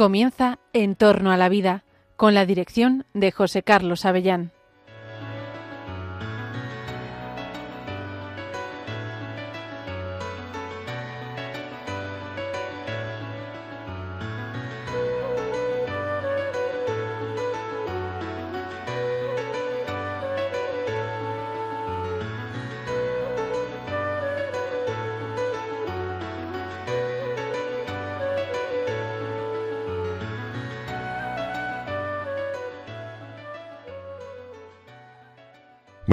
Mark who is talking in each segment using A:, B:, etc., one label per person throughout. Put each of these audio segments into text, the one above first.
A: Comienza En torno a la vida, con la dirección de José Carlos Avellán.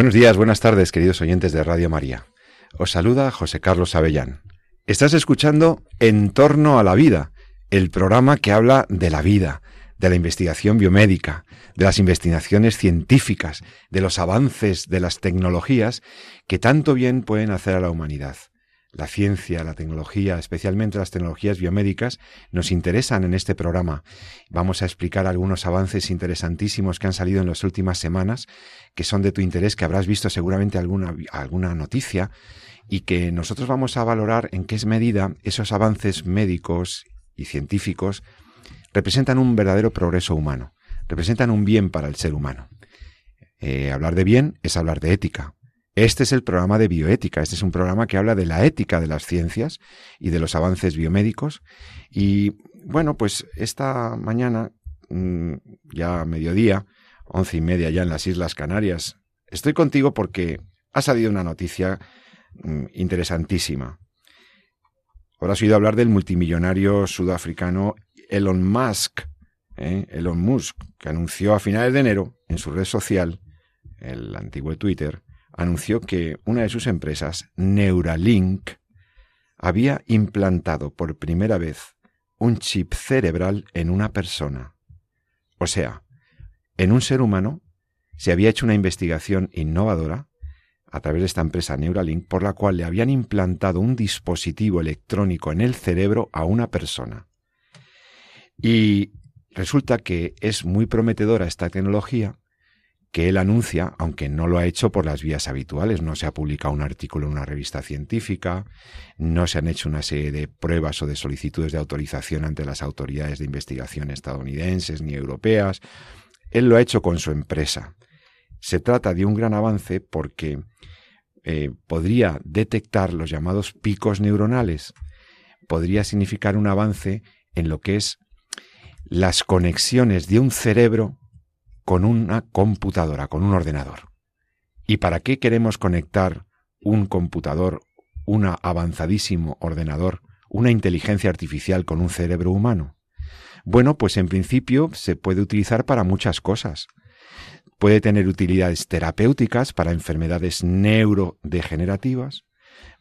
B: Buenos días, buenas tardes, queridos oyentes de Radio María. Os saluda José Carlos Avellán. Estás escuchando En torno a la vida, el programa que habla de la vida, de la investigación biomédica, de las investigaciones científicas, de los avances de las tecnologías que tanto bien pueden hacer a la humanidad la ciencia, la tecnología, especialmente las tecnologías biomédicas, nos interesan en este programa. Vamos a explicar algunos avances interesantísimos que han salido en las últimas semanas, que son de tu interés, que habrás visto seguramente alguna, alguna noticia, y que nosotros vamos a valorar en qué medida esos avances médicos y científicos representan un verdadero progreso humano, representan un bien para el ser humano. Eh, hablar de bien es hablar de ética, este es el programa de bioética, este es un programa que habla de la ética de las ciencias y de los avances biomédicos. Y bueno, pues esta mañana, mm, ya mediodía, once y media ya en las Islas Canarias, estoy contigo porque ha salido una noticia mm, interesantísima. has oído hablar del multimillonario sudafricano Elon Musk, ¿eh? Elon Musk, que anunció a finales de enero en su red social, el antiguo Twitter, anunció que una de sus empresas, Neuralink, había implantado por primera vez un chip cerebral en una persona. O sea, en un ser humano se había hecho una investigación innovadora a través de esta empresa Neuralink por la cual le habían implantado un dispositivo electrónico en el cerebro a una persona. Y resulta que es muy prometedora esta tecnología que él anuncia, aunque no lo ha hecho por las vías habituales, no se ha publicado un artículo en una revista científica, no se han hecho una serie de pruebas o de solicitudes de autorización ante las autoridades de investigación estadounidenses ni europeas, él lo ha hecho con su empresa. Se trata de un gran avance porque eh, podría detectar los llamados picos neuronales, podría significar un avance en lo que es las conexiones de un cerebro con una computadora, con un ordenador. ¿Y para qué queremos conectar un computador, un avanzadísimo ordenador, una inteligencia artificial con un cerebro humano? Bueno, pues en principio se puede utilizar para muchas cosas. Puede tener utilidades terapéuticas para enfermedades neurodegenerativas,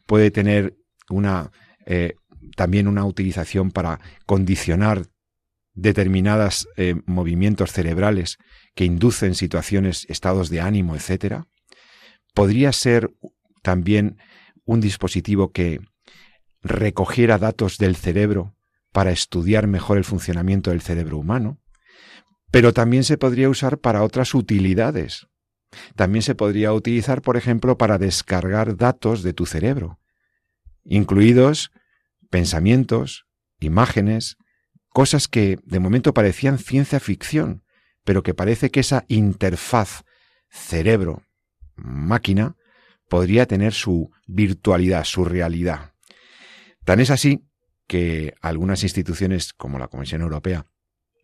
B: puede tener una, eh, también una utilización para condicionar determinados eh, movimientos cerebrales que inducen situaciones, estados de ánimo, etc., podría ser también un dispositivo que recogiera datos del cerebro para estudiar mejor el funcionamiento del cerebro humano, pero también se podría usar para otras utilidades. También se podría utilizar, por ejemplo, para descargar datos de tu cerebro, incluidos pensamientos, imágenes, cosas que de momento parecían ciencia ficción, pero que parece que esa interfaz cerebro-máquina podría tener su virtualidad, su realidad. Tan es así que algunas instituciones como la Comisión Europea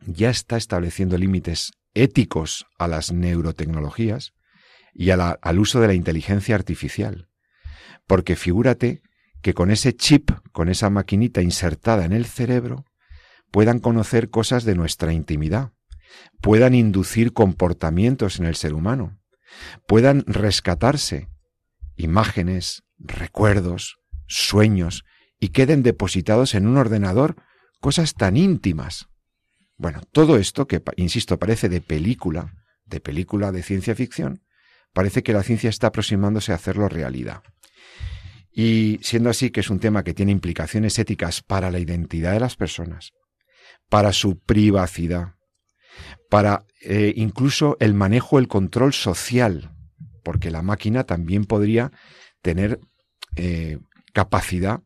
B: ya está estableciendo límites éticos a las neurotecnologías y al uso de la inteligencia artificial. Porque figúrate que con ese chip, con esa maquinita insertada en el cerebro, puedan conocer cosas de nuestra intimidad, puedan inducir comportamientos en el ser humano, puedan rescatarse imágenes, recuerdos, sueños, y queden depositados en un ordenador cosas tan íntimas. Bueno, todo esto que, insisto, parece de película, de película de ciencia ficción, parece que la ciencia está aproximándose a hacerlo realidad. Y siendo así que es un tema que tiene implicaciones éticas para la identidad de las personas, para su privacidad, para eh, incluso el manejo, el control social, porque la máquina también podría tener eh, capacidad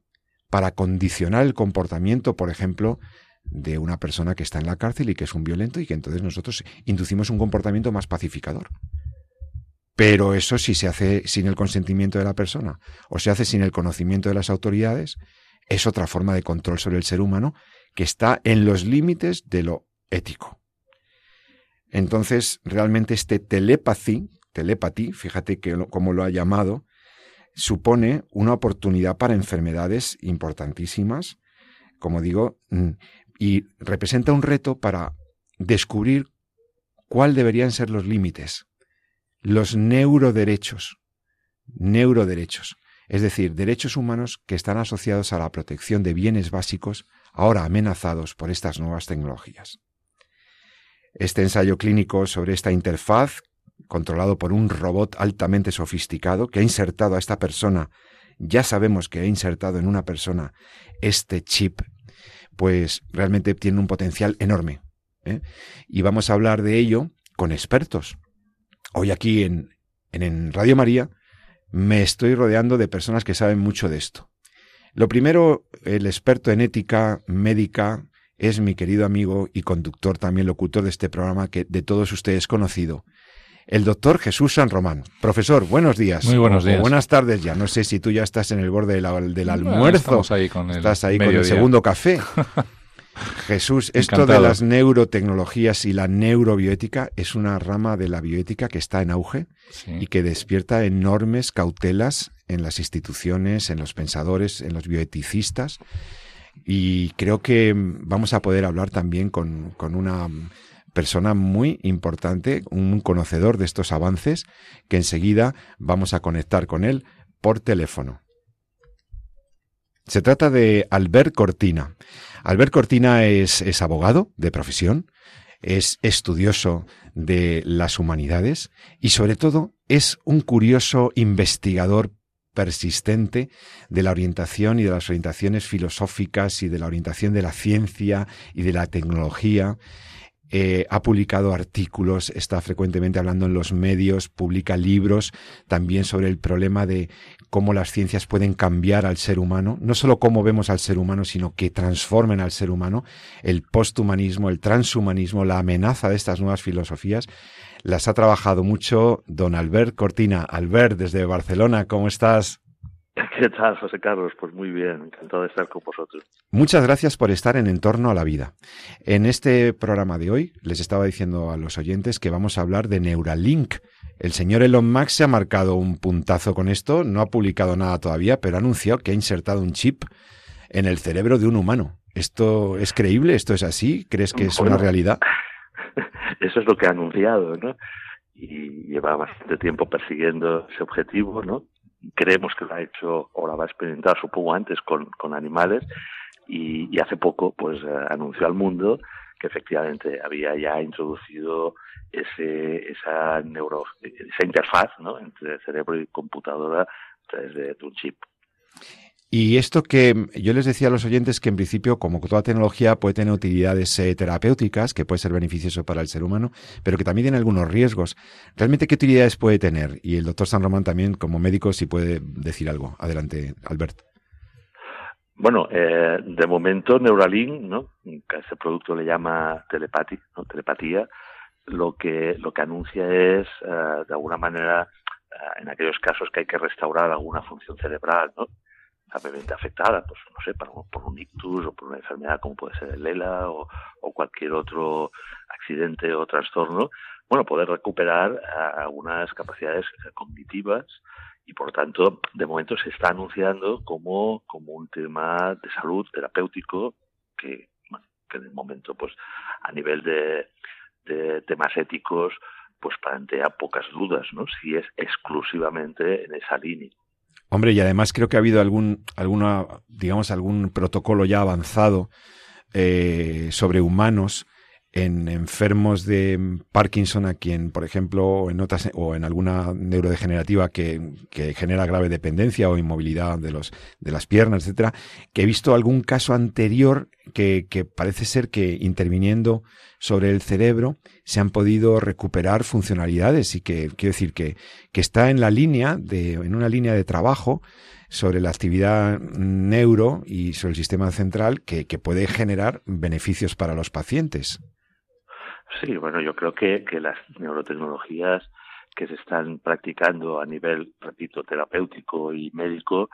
B: para condicionar el comportamiento, por ejemplo, de una persona que está en la cárcel y que es un violento y que entonces nosotros inducimos un comportamiento más pacificador. Pero eso si se hace sin el consentimiento de la persona o se hace sin el conocimiento de las autoridades, es otra forma de control sobre el ser humano que está en los límites de lo ético. Entonces, realmente este telepathy, telepathy, fíjate que cómo lo ha llamado, supone una oportunidad para enfermedades importantísimas, como digo, mm, y representa un reto para descubrir cuál deberían ser los límites, los neuroderechos, neuroderechos, es decir, derechos humanos que están asociados a la protección de bienes básicos ahora amenazados por estas nuevas tecnologías. Este ensayo clínico sobre esta interfaz controlado por un robot altamente sofisticado que ha insertado a esta persona, ya sabemos que ha insertado en una persona este chip, pues realmente tiene un potencial enorme. ¿eh? Y vamos a hablar de ello con expertos. Hoy aquí en, en Radio María me estoy rodeando de personas que saben mucho de esto. Lo primero, el experto en ética médica es mi querido amigo y conductor, también locutor de este programa que de todos ustedes conocido, el doctor Jesús San Román. Profesor, buenos días.
C: Muy buenos días.
B: buenas tardes ya. No sé si tú ya estás en el borde del, almuerzo.
C: ahí con el
B: estás ahí con el segundo café. Jesús, esto de las neurotecnologías y la neurobioética es una rama de la bioética que está en auge y que despierta enormes cautelas en las instituciones, en los pensadores, en los bioeticistas. Y creo que vamos a poder hablar también con, con una persona muy importante, un conocedor de estos avances, que enseguida vamos a conectar con él por teléfono. Se trata de Albert Cortina. Albert Cortina es, es abogado de profesión, es estudioso de las humanidades y sobre todo es un curioso investigador persistente de la orientación y de las orientaciones filosóficas y de la orientación de la ciencia y de la tecnología eh, ha publicado artículos, está frecuentemente hablando en los medios, publica libros también sobre el problema de cómo las ciencias pueden cambiar al ser humano, no solo cómo vemos al ser humano, sino que transformen al ser humano, el posthumanismo, el transhumanismo, la amenaza de estas nuevas filosofías. Las ha trabajado mucho don Albert Cortina. Albert, desde Barcelona, ¿cómo estás?
D: ¿Qué tal, José Carlos? Pues muy bien, encantado de estar con vosotros.
B: Muchas gracias por estar en Entorno a la Vida. En este programa de hoy les estaba diciendo a los oyentes que vamos a hablar de Neuralink. El señor Elon Musk se ha marcado un puntazo con esto, no ha publicado nada todavía, pero ha anunciado que ha insertado un chip en el cerebro de un humano. ¿Esto es creíble? ¿Esto es así? ¿Crees que es una realidad?
D: Eso es lo que ha anunciado, ¿no? Y lleva bastante tiempo persiguiendo ese objetivo, ¿no? creemos que lo ha hecho o la va a experimentar, supongo, antes con, con animales y, hace poco pues eh, anunció al mundo que efectivamente había ya introducido ese, esa, neuro, esa interfaz ¿no? entre cerebro y computadora a través de un chip.
B: Y esto que yo les decía a los oyentes que en principio, como toda tecnología, puede tener utilidades eh, terapéuticas, que puede ser beneficioso para el ser humano, pero que también tiene algunos riesgos. ¿Realmente qué utilidades puede tener? Y el doctor San Román también, como médico, si puede decir algo. Adelante, Albert.
D: Bueno, eh, de momento Neuralink, ¿no? que a ese producto le llama telepatía, telepatía, lo que, lo que anuncia es, eh, de alguna manera, en aquellos casos que hay que restaurar alguna función cerebral, ¿no? Gravemente afectada, pues no sé, por, un ictus o por una enfermedad como puede ser el ELA o, cualquier otro accidente o trastorno, bueno, poder recuperar algunas capacidades cognitivas y por tanto, de momento se está anunciando como, como un tema de salud terapéutico que, que de momento, pues a nivel de, de temas éticos, pues plantea pocas dudas, ¿no? Si es exclusivamente en esa línea.
B: Hombre, y además creo que ha habido algún, alguna, digamos, algún protocolo ya avanzado eh, sobre humanos en enfermos de Parkinson a quien, por ejemplo, en otras o en alguna neurodegenerativa que, que, genera grave dependencia o inmovilidad de los de las piernas, etcétera, que he visto algún caso anterior que, que parece ser que interviniendo sobre el cerebro se han podido recuperar funcionalidades y que quiero decir que, que está en la línea de, en una línea de trabajo sobre la actividad neuro y sobre el sistema central que, puede generar beneficios para los pacientes.
D: Sí, bueno, yo creo que, que las neurotecnologías que se están practicando a nivel, repito, terapéutico y médico,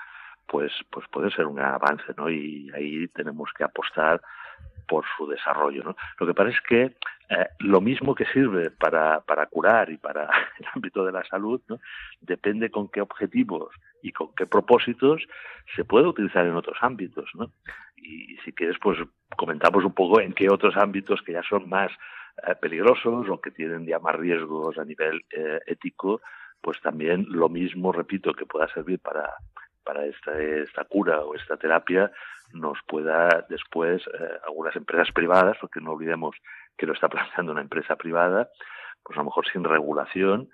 D: pues, pues puede ser un avance, ¿no? Y ahí tenemos que apostar por su desarrollo. ¿no? Lo que pasa es que eh, lo mismo que sirve para, para curar y para el ámbito de la salud, ¿no? depende con qué objetivos y con qué propósitos se puede utilizar en otros ámbitos. ¿no? Y si quieres, pues comentamos un poco en qué otros ámbitos que ya son más peligrosos o que tienen ya más riesgos a nivel eh, ético, pues también lo mismo, repito, que pueda servir para, para esta, esta cura o esta terapia nos pueda después eh, algunas empresas privadas, porque no olvidemos que lo está planteando una empresa privada, pues a lo mejor sin regulación,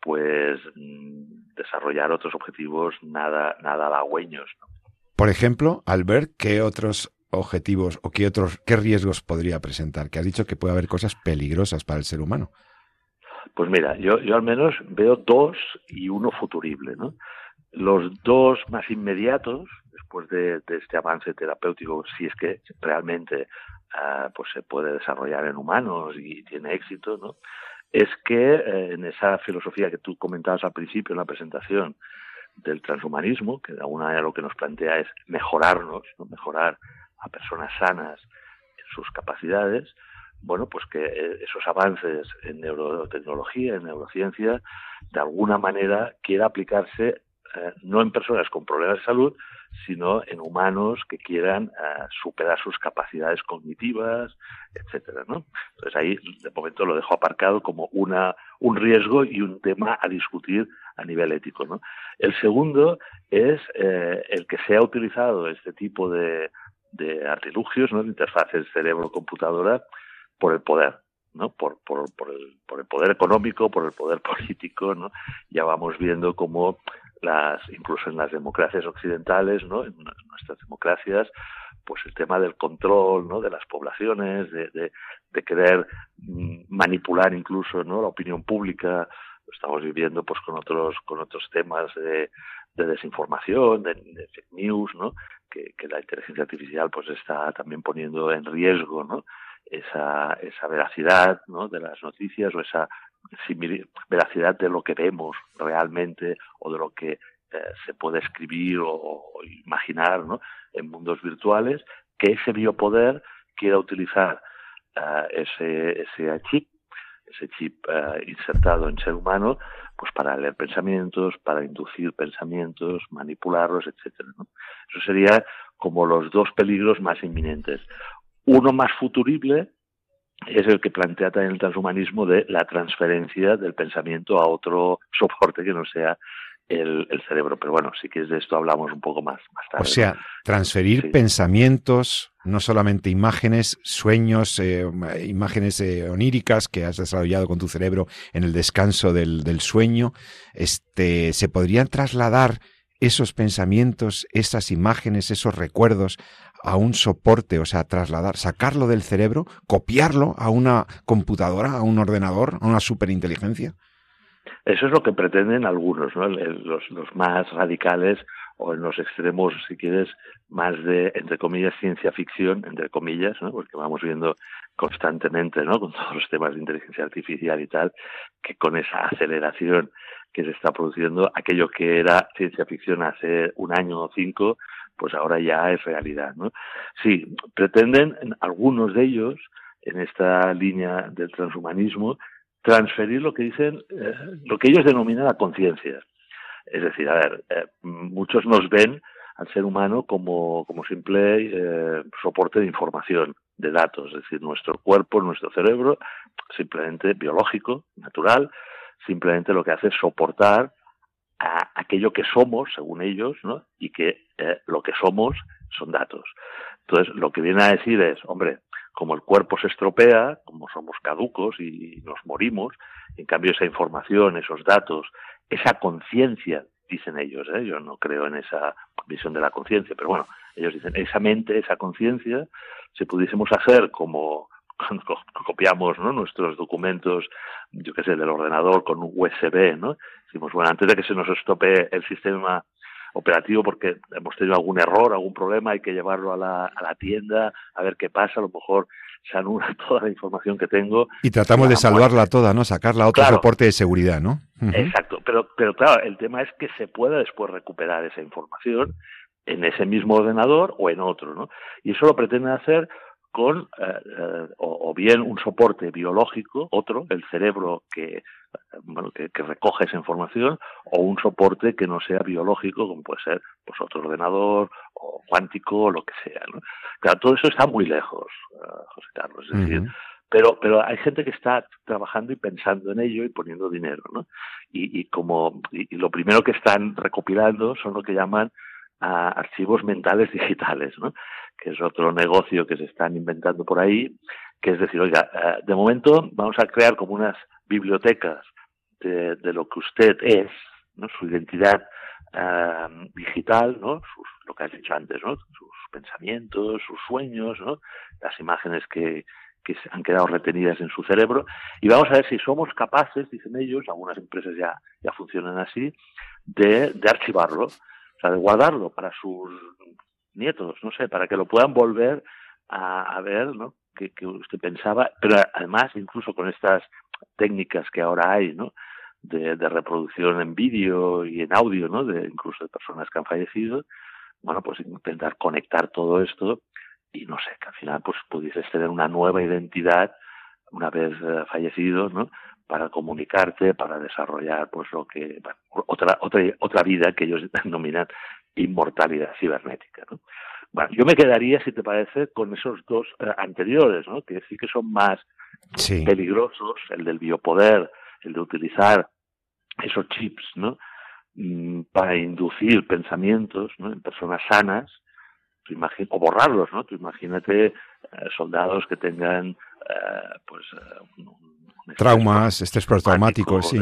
D: pues mm, desarrollar otros objetivos nada, nada halagüeños.
B: Por ejemplo, Albert, ¿qué otros objetivos o qué otros, qué riesgos podría presentar? Que has dicho que puede haber cosas peligrosas para el ser humano.
D: Pues mira, yo, yo al menos veo dos y uno futurible, ¿no? Los dos más inmediatos, después de, este avance terapéutico, si es que realmente ah, pues se puede desarrollar en humanos y tiene éxito, ¿no? es que eh, en esa filosofía que tú comentabas al principio en la presentación del transhumanismo, que de alguna manera lo que nos plantea es mejorarnos, ¿no? mejorar a personas sanas en sus capacidades, bueno, pues que eh, esos avances en neurotecnología, en neurociencia, de alguna manera quiera aplicarse eh, no en personas con problemas de salud, sino en humanos que quieran eh, superar sus capacidades cognitivas, etcétera, ¿no? Entonces ahí de momento lo dejo aparcado como una un riesgo y un tema a discutir a nivel ético, ¿no? El segundo es el que se ha utilizado este tipo de, de artilugios, ¿no? De interfaces cerebro-computadora por el poder. ¿no? Por, por, por, el, por el poder económico, por el poder político, ¿no? Ya vamos viendo cómo las, incluso en las democracias occidentales, ¿no? en nuestras democracias, pues el tema del control ¿no? de las poblaciones, de, de, de querer mm, manipular incluso ¿no? la opinión pública, lo estamos viviendo pues con otros, con otros temas de, de desinformación, de, fake news, ¿no? Que, la inteligencia artificial pues está también poniendo en riesgo, ¿no? Esa, esa veracidad, ¿no? De las noticias o esa veracidad de lo que vemos realmente o de lo que eh, se puede escribir o, imaginar ¿no? en mundos virtuales, que ese biopoder quiera utilizar uh, ese, ese chip, ese chip uh, insertado en ser humano, pues para leer pensamientos, para inducir pensamientos, manipularlos, etcétera. ¿no? Eso sería como los dos peligros más inminentes. Uno más futurible, es el que plantea también el transhumanismo de la transferencia del pensamiento a otro soporte que no sea el, cerebro. Pero bueno, sí que de esto hablamos un poco más, más tarde.
B: O sea, transferir pensamientos, no solamente imágenes, sueños, eh, imágenes eh, oníricas que has desarrollado con tu cerebro en el descanso del, del sueño, este, se podrían trasladar esos pensamientos, esas imágenes, esos recuerdos a un soporte, o sea, trasladar, sacarlo del cerebro, copiarlo a una computadora, a un ordenador, a una superinteligencia?
D: Eso es lo que pretenden algunos, ¿no? los, los más radicales o en los extremos, si quieres, más de, entre comillas, ciencia ficción, entre comillas, porque vamos viendo constantemente, ¿no? con todos los temas de inteligencia artificial y tal, que con esa aceleración que se está produciendo, aquello que era ciencia ficción hace un año o cinco, pues ahora ya es realidad, ¿no? Sí, pretenden algunos de ellos en esta línea del transhumanismo transferir lo que dicen, eh, lo que ellos denominan la conciencia. Es decir, a ver, eh, muchos nos ven al ser humano como, como simple eh, soporte de información, de datos, es decir, nuestro cuerpo, nuestro cerebro, simplemente biológico, natural, simplemente lo que hace es soportar a aquello que somos, según ellos, ¿no? y que lo que somos son datos. Entonces, lo que viene a decir es, hombre, como el cuerpo se estropea, como somos caducos y nos morimos, en cambio esa información, esos datos, esa conciencia, dicen ellos, ¿eh? yo no creo en esa visión de la conciencia, pero bueno, ellos dicen, esa mente, esa conciencia, si pudiésemos hacer como cuando copiamos nuestros documentos, yo qué sé, del ordenador con un USB, ¿no? Decimos, bueno, antes de que se nos estropee el sistema operativo porque hemos tenido algún error, algún problema, hay que llevarlo a la, a la tienda, a ver qué pasa, a lo mejor se anula toda la información que tengo.
B: Y tratamos de salvarla toda, ¿no? Sacarla a otro soporte de seguridad, ¿no?
D: Exacto, pero, pero claro, el tema es que se pueda después recuperar esa información en ese mismo ordenador o en otro, ¿no? Y eso lo pretenden hacer con eh, eh, o, bien un soporte biológico, otro, el cerebro que, bueno, que, recoge esa información, o un soporte que no sea biológico, como puede ser pues, otro ordenador o cuántico o lo que sea. ¿no? Claro, todo eso está muy lejos, eh, José Carlos. Es decir, pero, pero hay gente que está trabajando y pensando en ello y poniendo dinero, ¿no? Y, y como y lo primero que están recopilando son lo que llaman a archivos mentales digitales, ¿no? Que es otro negocio que se están inventando por ahí, que es decir, oiga, eh, de momento vamos a crear como unas bibliotecas de, lo que usted es, ¿no? su identidad eh, digital, ¿no? lo que has dicho antes, ¿no? sus pensamientos, sus sueños, ¿no? las imágenes que, que han quedado retenidas en su cerebro y vamos a ver si somos capaces, dicen ellos, algunas empresas ya, ya funcionan así, de, de archivarlo o sea, de guardarlo para sus nietos, no sé, para que lo puedan volver a, ver, ¿no? Que, usted pensaba, pero además, incluso con estas técnicas que ahora hay, ¿no? De, reproducción en vídeo y en audio, ¿no? De incluso de personas que han fallecido, bueno, pues intentar conectar todo esto y no sé, que al final pues pudieses tener una nueva identidad una vez eh, fallecido, ¿no? para comunicarte, para desarrollar pues lo que otra otra otra vida que ellos denominan inmortalidad cibernética. ¿no? Bueno, yo me quedaría, si te parece, con esos dos eh, anteriores, ¿no? que sí que son más peligrosos, el del biopoder, el de utilizar esos chips, ¿no? Mm, para inducir pensamientos ¿no? en personas sanas, o borrarlos, ¿no? Tú imagínate soldados que tengan eh, pues
B: Traumas, estrés postraumáticos, sí.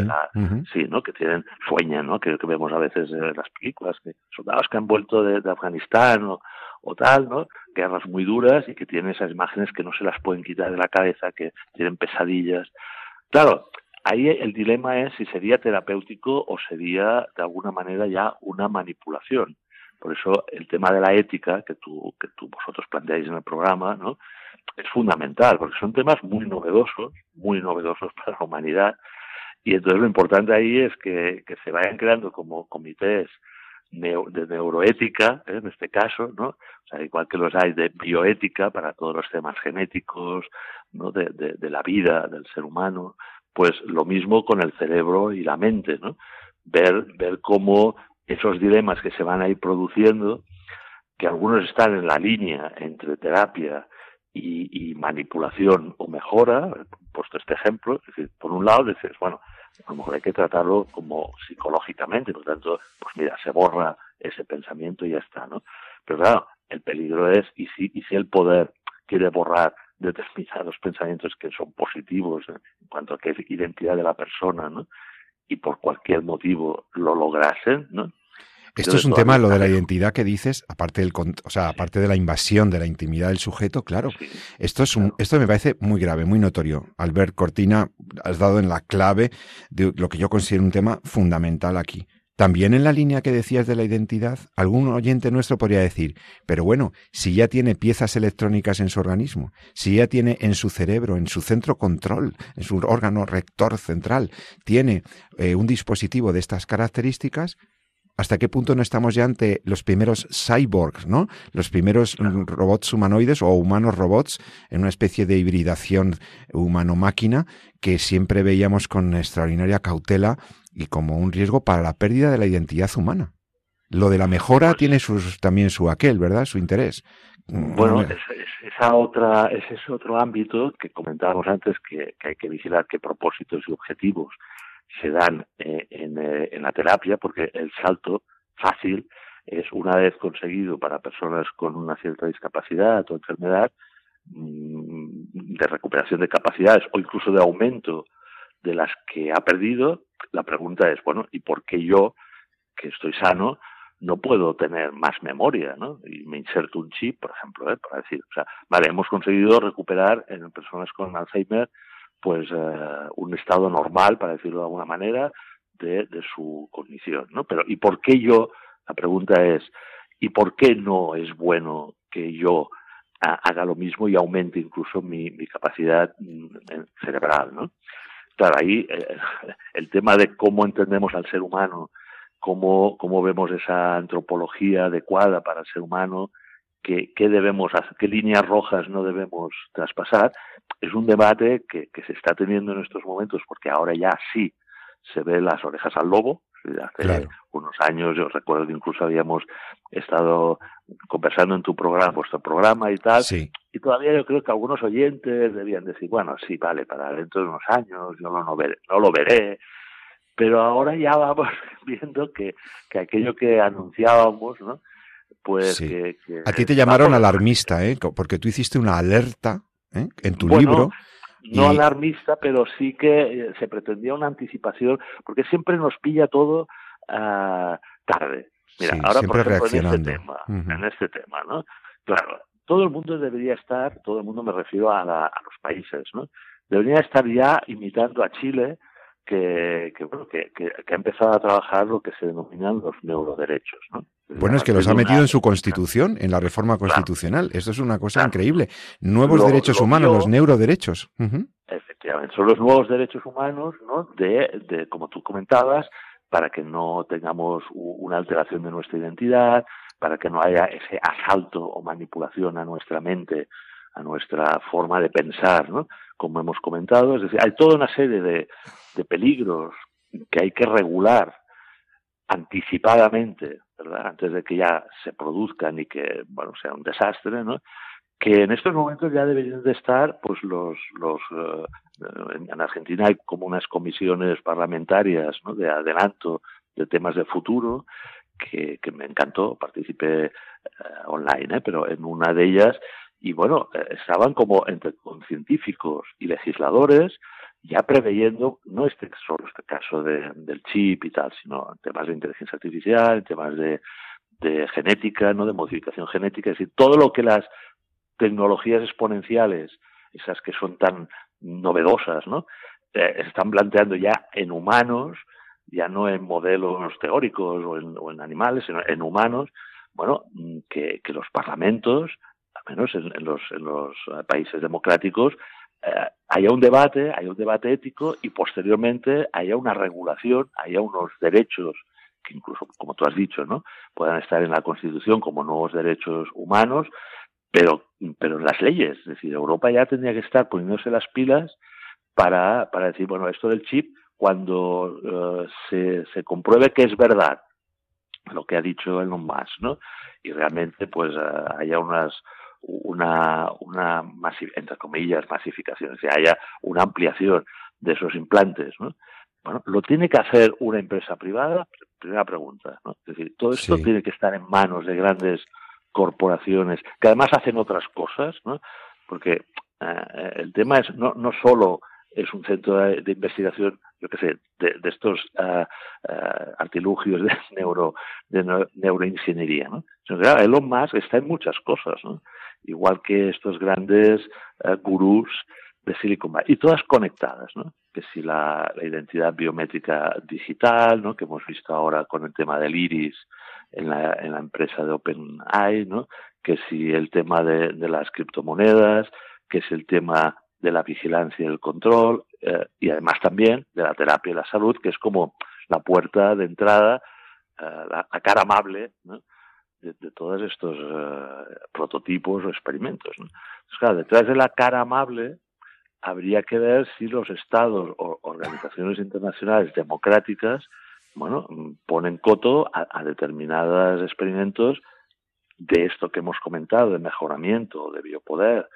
D: Sí, ¿no? Que tienen, sueñan, ¿no? Que, que vemos a veces en las películas, que soldados que han vuelto de, Afganistán o, o, tal, ¿no? Guerras muy duras y que tienen esas imágenes que no se las pueden quitar de la cabeza, que tienen pesadillas. Claro, ahí el dilema es si sería terapéutico o sería de alguna manera ya una manipulación. Por eso el tema de la ética que tú, que tú vosotros planteáis en el programa, ¿no? es fundamental, porque son temas muy novedosos, muy novedosos para la humanidad, y entonces lo importante ahí es que, que se vayan creando como comités de neuroética, ¿eh? en este caso, ¿no? O sea, igual que los hay de bioética para todos los temas genéticos, ¿no? De, de, de, la vida del ser humano, pues lo mismo con el cerebro y la mente, ¿no? Ver, ver cómo esos dilemas que se van a ir produciendo, que algunos están en la línea entre terapia y, manipulación o mejora, puesto este ejemplo, es decir, por un lado dices, bueno, a lo mejor hay que tratarlo como psicológicamente, por lo tanto, pues mira, se borra ese pensamiento y ya está, ¿no? Pero claro, el peligro es, y si, y si el poder quiere borrar determinados pensamientos que son positivos en cuanto a que es identidad de la persona, ¿no? Y por cualquier motivo lo lograsen, ¿no?
B: Esto es un tema, lo de la identidad que dices, aparte del, o sea, aparte de la invasión de la intimidad del sujeto, claro. esto es un, esto me parece muy grave, muy notorio. Albert Cortina, has dado en la clave de lo que yo considero un tema fundamental aquí. También en la línea que decías de la identidad, algún oyente nuestro podría decir, pero bueno, si ya tiene piezas electrónicas en su organismo, si ya tiene en su cerebro, en su centro control, en su órgano rector central, tiene eh, un dispositivo de estas características, hasta qué punto no estamos ya ante los primeros cyborgs, ¿no? Los primeros robots humanoides o humanos robots en una especie de hibridación humano-máquina que siempre veíamos con extraordinaria cautela y como un riesgo para la pérdida de la identidad humana. Lo de la mejora pues tiene sus, también su aquel, ¿verdad? Su interés.
D: Mm, bueno, es, esa otra, ese es otro ámbito que comentábamos antes que hay que vigilar qué propósitos y objetivos se dan eh, eh, en, la terapia, porque el salto fácil es una vez conseguido para personas con una cierta discapacidad o enfermedad, mm, de recuperación de capacidades o incluso de aumento de las que ha perdido, la pregunta es, bueno, ¿y por qué yo, que estoy sano, no puedo tener más memoria, ¿no? Y me inserto un chip, por ejemplo, ¿eh? para decir, o sea, vale, hemos conseguido recuperar en personas con Alzheimer pues eh, un estado normal, para decirlo de alguna manera, de, de, su cognición, ¿no? Pero ¿y por qué yo La pregunta es, ¿y por qué no es bueno que yo haga lo mismo y aumente incluso mi, capacidad mm, cerebral, ¿no? Claro, ahí eh, el tema de cómo entendemos al ser humano, cómo, cómo vemos esa antropología adecuada para el ser humano, qué, qué debemos hacer, qué líneas rojas no debemos traspasar, es un debate que, que se está teniendo en estos momentos, porque ahora ya sí se ve las orejas al lobo, Hace unos años yo recuerdo que incluso habíamos estado conversando en tu programa, vuestro programa y tal, y todavía yo creo que algunos oyentes debían decir, bueno, sí, vale, para dentro de unos años yo no, veré, no lo veré, pero ahora ya vamos viendo que, que aquello que anunciábamos, ¿no? Pues que,
B: A ti te llamaron alarmista, ¿eh? Porque tú hiciste una alerta ¿eh? en tu libro
D: no alarmista, pero sí que eh, se pretendía una anticipación, porque siempre nos pilla todo uh, tarde. Mira, ahora por ejemplo en este tema, en este tema, ¿no? Claro, todo el mundo debería estar, todo el mundo me refiero a, a los países, ¿no? Debería estar ya imitando a Chile, que, que, bueno, que, que, ha empezado a trabajar lo que se denominan los neuroderechos. ¿no?
B: Bueno, es que los ha metido en su constitución, en la reforma constitucional. Esto es una cosa increíble. Nuevos derechos humanos, los neuroderechos.
D: Efectivamente, son los nuevos derechos humanos, ¿no? De, de, como tú comentabas, para que no tengamos una alteración de nuestra identidad, para que no haya ese asalto o manipulación a nuestra mente, a nuestra forma de pensar, ¿no? Como hemos comentado, es decir, hay toda una serie de, de peligros que hay que regular anticipadamente, ¿verdad? Antes de que ya se produzcan y que, bueno, sea un desastre, ¿no? Que en estos momentos ya deberían de estar, pues los, los, eh, en Argentina hay como unas comisiones parlamentarias. De adelanto de temas de futuro, que, que me encantó, participé eh, online, ¿eh? pero en una de ellas, y bueno, eh, estaban como entre con científicos y legisladores, ya preveyendo, no este solo este caso de, del chip y tal, sino temas de inteligencia artificial, temas de, de genética, no de modificación genética, es decir, todo lo que las tecnologías exponenciales, esas que son tan novedosas, ¿no? Eh, están planteando ya en humanos, ya no en modelos teóricos o en, o en animales, sino en humanos, bueno, que, que los parlamentos, al menos en, en, los, en los países democráticos, eh, haya un debate, haya un debate ético y posteriormente haya una regulación, haya unos derechos que incluso, como tú has dicho, ¿no? puedan estar en la Constitución como nuevos derechos humanos, pero, pero en las leyes. Es decir, Europa ya tendría que estar poniéndose las pilas para, para decir, bueno, esto del chip, cuando uh, se, se compruebe que es verdad lo que ha dicho Elon Musk, ¿no? Y realmente, pues, uh, haya unas una, una entre comillas, masificación, que haya una ampliación de esos implantes, ¿no? Bueno, ¿lo tiene que hacer una empresa privada? Primera pregunta, ¿no? Es decir, todo esto tiene que estar en manos de grandes corporaciones que además hacen otras cosas, ¿no? Porque eh, el tema es no, no solo es un centro de, investigación, yo qué sé, de, estos uh, uh, artilugios de neuro de neuroingeniería, ¿no? Claro, Elon Musk está en muchas cosas, ¿no? igual que estos grandes uh, gurús de Silicon Valley, y todas conectadas, ¿no? Que si la, la, identidad biométrica digital, ¿no? Que hemos visto ahora con el tema del iris en la, en la empresa de OpenAI, ¿no? Que si el tema de, de las criptomonedas, que es el tema de la vigilancia y el control, eh, y además también de la terapia y la salud, que es como la puerta de entrada, eh, la, cara amable, de, todos estos uh, prototipos o experimentos. Entonces, claro, detrás de la cara amable habría que ver si los estados o organizaciones internacionales democráticas bueno, ponen coto a, a determinados experimentos de esto que hemos comentado, de mejoramiento, de biopoder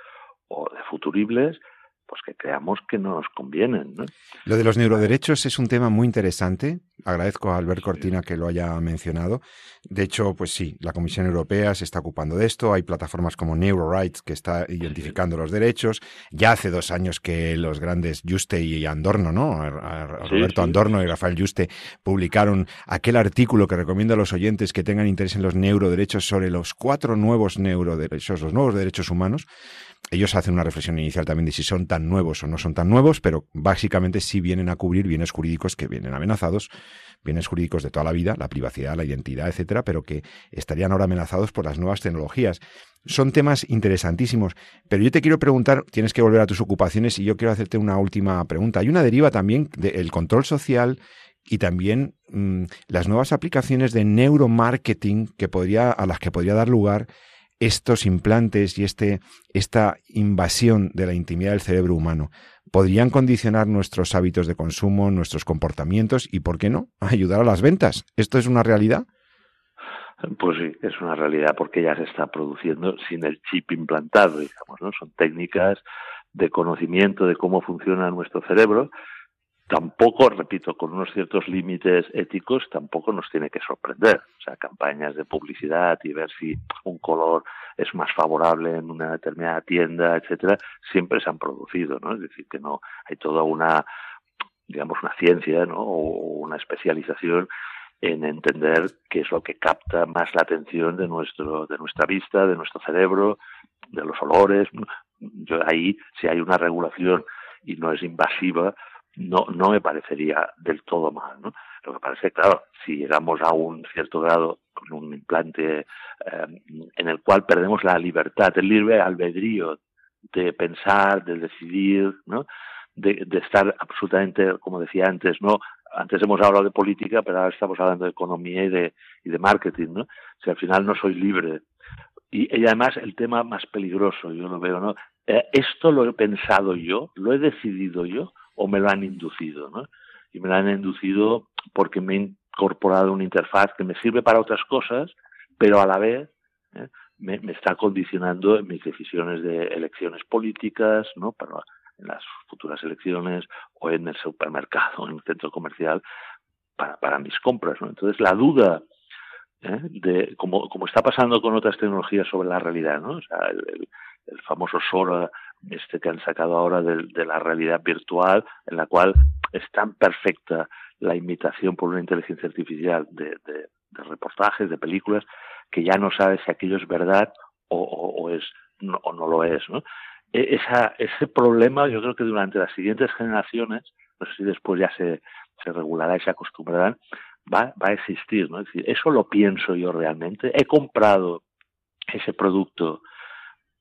D: o de futuribles, pues que creamos que nos convienen. ¿no?
B: Lo de los neuroderechos es un tema muy interesante. Agradezco a Albert Cortina que lo haya mencionado. De hecho, pues sí, la Comisión Europea se está ocupando de esto. Hay plataformas como NeuroRights que está identificando los derechos. Ya hace dos años que los grandes Juste y Andorno, ¿no? Roberto Andorno y Rafael Juste publicaron aquel artículo que recomiendo a los oyentes que tengan interés en los neuroderechos sobre los cuatro nuevos neuroderechos, los nuevos derechos humanos ellos hacen una reflexión inicial también de si son tan nuevos o no son tan nuevos, pero básicamente sí vienen a cubrir bienes jurídicos que vienen amenazados, bienes jurídicos de toda la vida, la privacidad, la identidad, etcétera, pero que estarían ahora amenazados por las nuevas tecnologías. Son temas interesantísimos, pero yo te quiero preguntar, tienes que volver a tus ocupaciones y yo quiero hacerte una última pregunta. Hay una deriva también del control social y también mm, las nuevas aplicaciones de neuromarketing que podría, a las que podría dar lugar estos implantes y este, esta invasión de la intimidad del cerebro humano podrían condicionar nuestros hábitos de consumo, nuestros comportamientos y, ¿por qué no?, ayudar a las ventas. ¿Esto es una realidad?
D: Pues sí, es una realidad porque ya se está produciendo sin el chip implantado, digamos, ¿no? Son técnicas de conocimiento de cómo funciona nuestro cerebro tampoco, repito, con unos ciertos límites éticos, tampoco nos tiene que sorprender. O sea, campañas de publicidad y ver si un color es más favorable en una determinada tienda, etcétera, siempre se han producido, ¿no? Es decir, que no hay toda una, digamos, una ciencia, ¿no? O una especialización en entender qué es lo que capta más la atención de nuestro, de nuestra vista, de nuestro cerebro, de los olores. Yo ahí, si hay una regulación y no es invasiva, no, no me parecería del todo mal. ¿no? Lo que parece, claro, si llegamos a un cierto grado con un implante eh, en el cual perdemos la libertad, el libre albedrío de pensar, de decidir, ¿no? De, de, estar absolutamente, como decía antes, no antes hemos hablado de política, pero ahora estamos hablando de economía y de, y de marketing, ¿no? Si al final no soy libre. Y, y además el tema más peligroso, yo lo veo, ¿no? Eh, esto lo he pensado yo, lo he decidido yo, o me lo han inducido, ¿no? Y me lo han inducido porque me he incorporado una interfaz que me sirve para otras cosas, pero a la vez ¿eh? me, está condicionando en mis decisiones de elecciones políticas, ¿no? Para en las futuras elecciones o en el supermercado, en el centro comercial, para, mis compras, ¿no? Entonces la duda ¿eh? de como, como está pasando con otras tecnologías sobre la realidad, ¿no? O sea, el, el famoso Sora este que han sacado ahora de, la realidad virtual, en la cual es tan perfecta la imitación por una inteligencia artificial de, reportajes, de películas, que ya no sabes si aquello es verdad o, es no, o no lo es. E, esa, ese problema yo creo que durante las siguientes generaciones, no sé si después ya se, se regulará y se acostumbrarán, va, va a existir, ¿no? Decir, eso lo pienso yo realmente. He comprado ese producto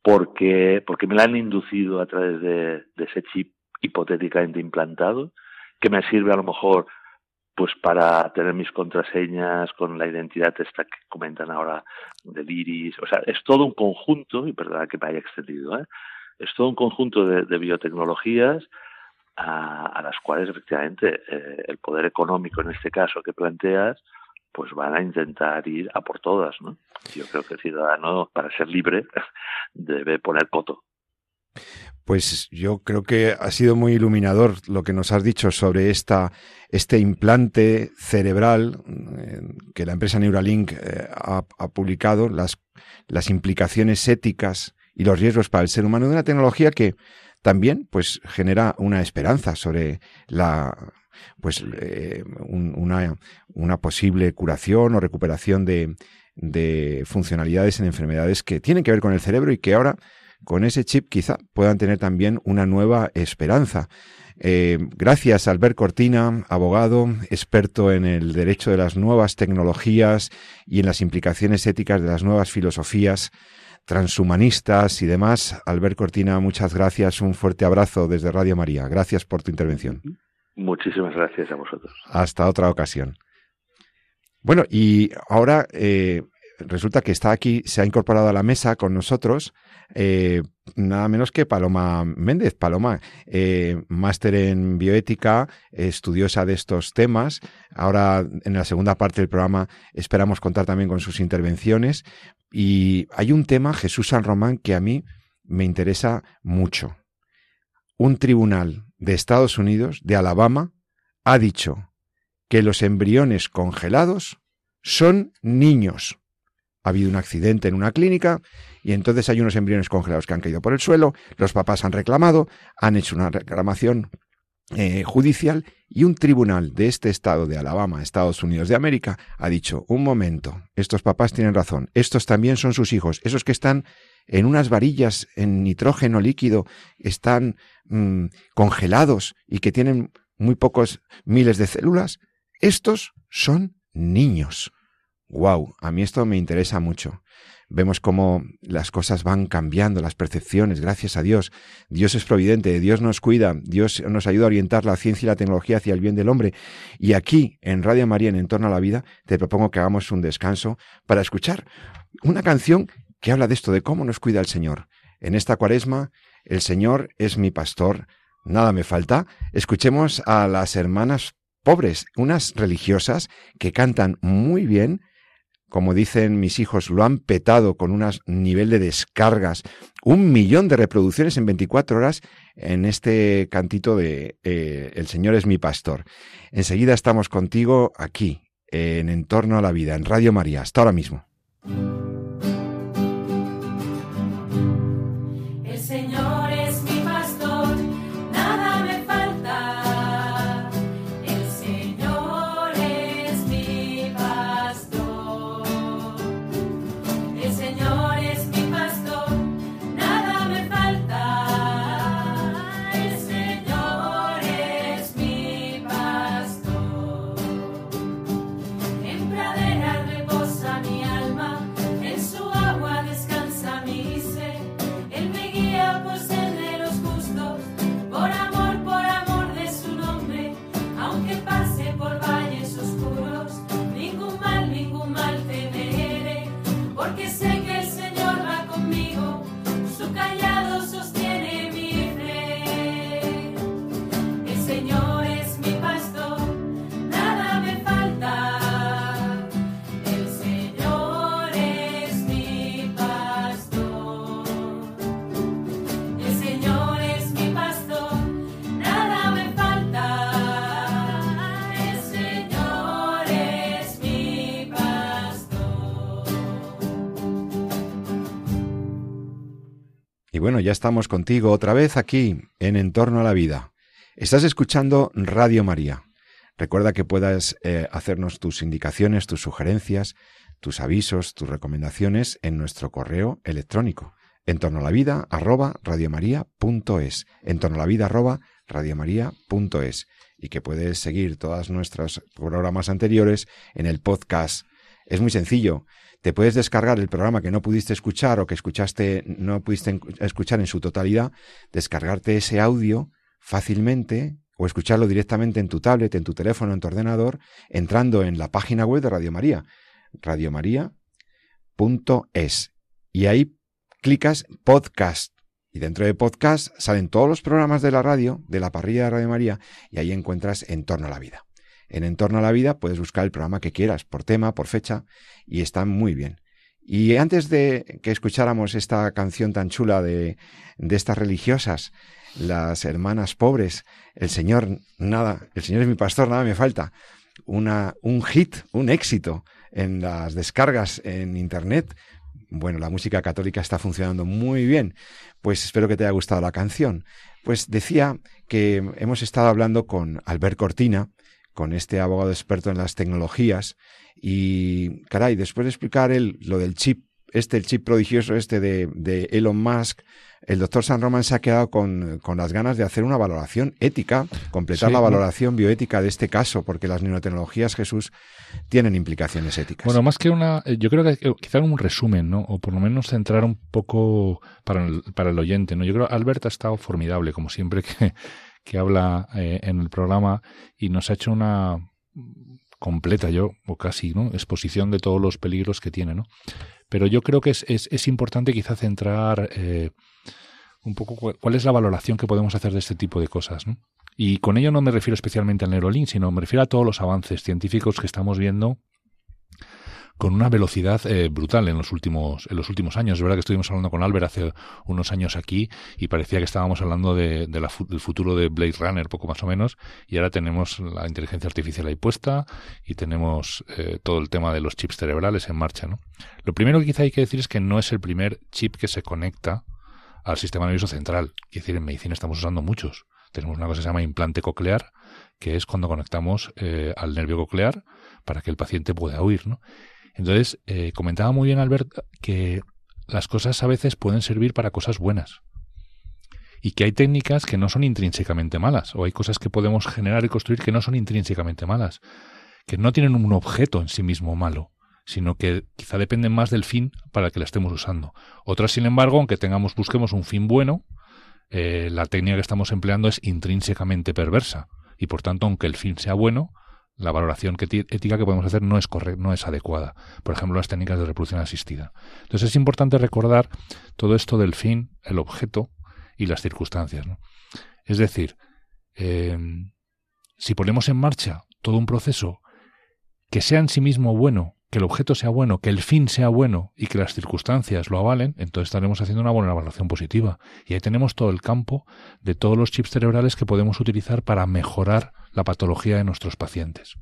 D: porque, porque me la han inducido a través de, ese chip hipotéticamente implantado, que me sirve a lo mejor pues para tener mis contraseñas con la identidad esta que comentan ahora del iris, o sea, es todo un conjunto, y perdona que me haya extendido, ¿eh? es todo un conjunto de, biotecnologías a, las cuales efectivamente eh, el poder económico en este caso que planteas pues van a intentar ir a por todas, ¿no? Yo creo que el ciudadano, para ser libre, debe poner coto.
B: Pues yo creo que ha sido muy iluminador lo que nos has dicho sobre esta, este implante cerebral eh, que la empresa Neuralink eh, ha, ha, publicado, las, las implicaciones éticas y los riesgos para el ser humano de una tecnología que también pues genera una esperanza sobre la pues eh, una, posible curación o recuperación de, de funcionalidades en enfermedades que tienen que ver con el cerebro y que ahora con ese chip quizá puedan tener también una nueva esperanza. Eh, gracias, Albert Cortina, abogado, experto en el derecho de las nuevas tecnologías y en las implicaciones éticas de las nuevas filosofías transhumanistas y demás. Albert Cortina, muchas gracias. Un fuerte abrazo desde Radio María. Gracias por tu intervención.
D: Muchísimas gracias a vosotros.
B: Hasta otra ocasión. Bueno, y ahora eh, resulta que está aquí, se ha incorporado a la mesa con nosotros eh, nada menos que Paloma Méndez. Paloma, eh, máster en bioética, estudiosa de estos temas. Ahora, en la segunda parte del programa, esperamos contar también con sus intervenciones. Y hay un tema, Jesús San Román, que a mí me interesa mucho. Un tribunal de Estados Unidos, de Alabama, ha dicho que los embriones congelados son niños. Ha habido un accidente en una clínica y entonces hay unos embriones congelados que han caído por el suelo, los papás han reclamado, han hecho una reclamación eh, judicial y un tribunal de este estado de Alabama, Estados Unidos de América, ha dicho, un momento, estos papás tienen razón, estos también son sus hijos, esos que están en unas varillas en nitrógeno líquido están mm, congelados y que tienen muy pocos miles de células, estos son niños. Wow, a mí esto me interesa mucho. Vemos cómo las cosas van cambiando, las percepciones, gracias a Dios. Dios es providente, Dios nos cuida, Dios nos ayuda a orientar la ciencia y la tecnología hacia el bien del hombre. Y aquí, en Radio María, en Entorno a la Vida, te propongo que hagamos un descanso para escuchar una canción que habla de esto, de cómo nos cuida el Señor. En esta cuaresma, el Señor es mi pastor, nada me falta. Escuchemos a las hermanas pobres, unas religiosas que cantan muy bien como dicen mis hijos, lo han petado con un nivel de descargas, un millón de reproducciones en 24 horas en este cantito de eh, El Señor es mi pastor. Enseguida estamos contigo aquí, en Entorno a la Vida, en Radio María. Hasta ahora mismo. Bueno, ya estamos contigo otra vez aquí en Entorno a la Vida. Estás escuchando Radio María. Recuerda que puedas eh, hacernos tus indicaciones, tus sugerencias, tus avisos, tus recomendaciones en nuestro correo electrónico en torno a la vida arroba radiomaria.es en torno a la vida arroba radiomaria.es y que puedes seguir todas nuestros programas anteriores en el podcast. Es muy sencillo. Te puedes descargar el programa que no pudiste escuchar o que escuchaste, no pudiste escuchar en su totalidad, descargarte ese audio fácilmente o escucharlo directamente en tu tablet, en tu teléfono, en tu ordenador, entrando en la página web de Radio María, radiomaria.es. Y ahí clicas podcast. Y dentro de podcast salen todos los programas de la radio, de la parrilla de Radio María, y ahí encuentras En torno a la vida en Entorno a la Vida puedes buscar el programa que quieras, por tema, por fecha, y está muy bien. Y antes de que escucháramos esta canción tan chula de, estas religiosas, las hermanas pobres, el Señor, nada, el Señor es mi pastor, nada me falta, una, un hit, un éxito en las descargas en Internet. Bueno, la música católica está funcionando muy bien. Pues espero que te haya gustado la canción. Pues decía que hemos estado hablando con Albert Cortina, con este abogado experto en las tecnologías. Y, caray, después de explicar él lo del chip, este, el chip prodigioso este de, Elon Musk, el doctor San Román se ha quedado con, las ganas de hacer una valoración ética, completar la valoración bioética de este caso, porque las nanotecnologías, Jesús, tienen implicaciones éticas.
C: Bueno, más que una, eh, yo creo que quizá un resumen, ¿no? O por lo menos centrar un poco para el, para el oyente, ¿no? Yo creo que Albert ha estado formidable, como siempre que que habla eh, en el programa y nos ha hecho una completa yo, o casi, ¿no? exposición de todos los peligros que tiene, ¿no? Pero yo creo que es, es, es importante quizá centrar eh, un poco cuál es la valoración que podemos hacer de este tipo de cosas, ¿no? Y con ello no me refiero especialmente al Neurolink, sino me refiero a todos los avances científicos que estamos viendo con una velocidad eh, brutal en los últimos en los últimos años. Es verdad que estuvimos hablando con Albert hace unos años aquí y parecía que estábamos hablando de, del futuro de Blade Runner, poco más o menos, y ahora tenemos la inteligencia artificial ahí puesta y tenemos eh, todo el tema de los chips cerebrales en marcha. ¿no? Lo primero que quizá hay que decir es que no es el primer chip que se conecta al sistema nervioso central. Es decir, en medicina estamos usando muchos. Tenemos una cosa que se llama implante coclear, que es cuando conectamos eh, al nervio coclear para que el paciente pueda oír, ¿no? Entonces, eh, comentaba muy bien Albert que las cosas a veces pueden servir para cosas buenas. Y que hay técnicas que no son intrínsecamente malas, o hay cosas que podemos generar y construir que no son intrínsecamente malas, que no tienen un objeto en sí mismo malo, sino que quizá dependen más del fin para el que la estemos usando. Otras, sin embargo, aunque tengamos, busquemos un fin bueno, eh, la técnica que estamos empleando es intrínsecamente perversa. Y por tanto, aunque el fin sea bueno, la valoración ética que podemos hacer no es correcta, no es adecuada. Por ejemplo, las técnicas de reproducción asistida. Entonces es importante recordar todo esto del fin, el objeto y las circunstancias. Es decir, em, si ponemos en marcha todo un proceso que sea en sí mismo bueno, que el objeto sea bueno, que el fin sea bueno y que las circunstancias lo avalen, entonces estaremos haciendo una buena evaluación positiva. Y ahí tenemos todo el campo de todos los chips cerebrales que podemos utilizar para mejorar la patología de nuestros pacientes.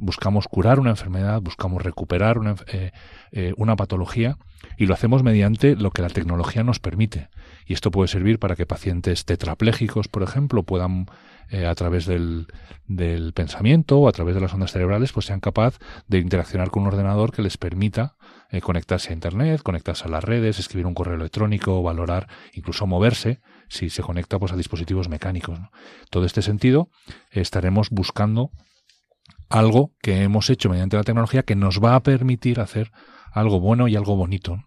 C: Buscamos curar una enfermedad, buscamos recuperar una, eh, eh, una, patología y lo hacemos mediante lo que la tecnología nos permite. Y esto puede servir para que pacientes tetraplégicos, por ejemplo, puedan eh, a través del, del, pensamiento o a través de las ondas cerebrales, pues sean capaces de interaccionar con un ordenador que les permita conectarse a Internet, conectarse a las redes, escribir un correo electrónico, valorar, incluso moverse si se conecta pues, a dispositivos mecánicos. Todo este sentido estaremos buscando algo que hemos hecho mediante la tecnología que nos va a permitir hacer algo bueno y algo bonito.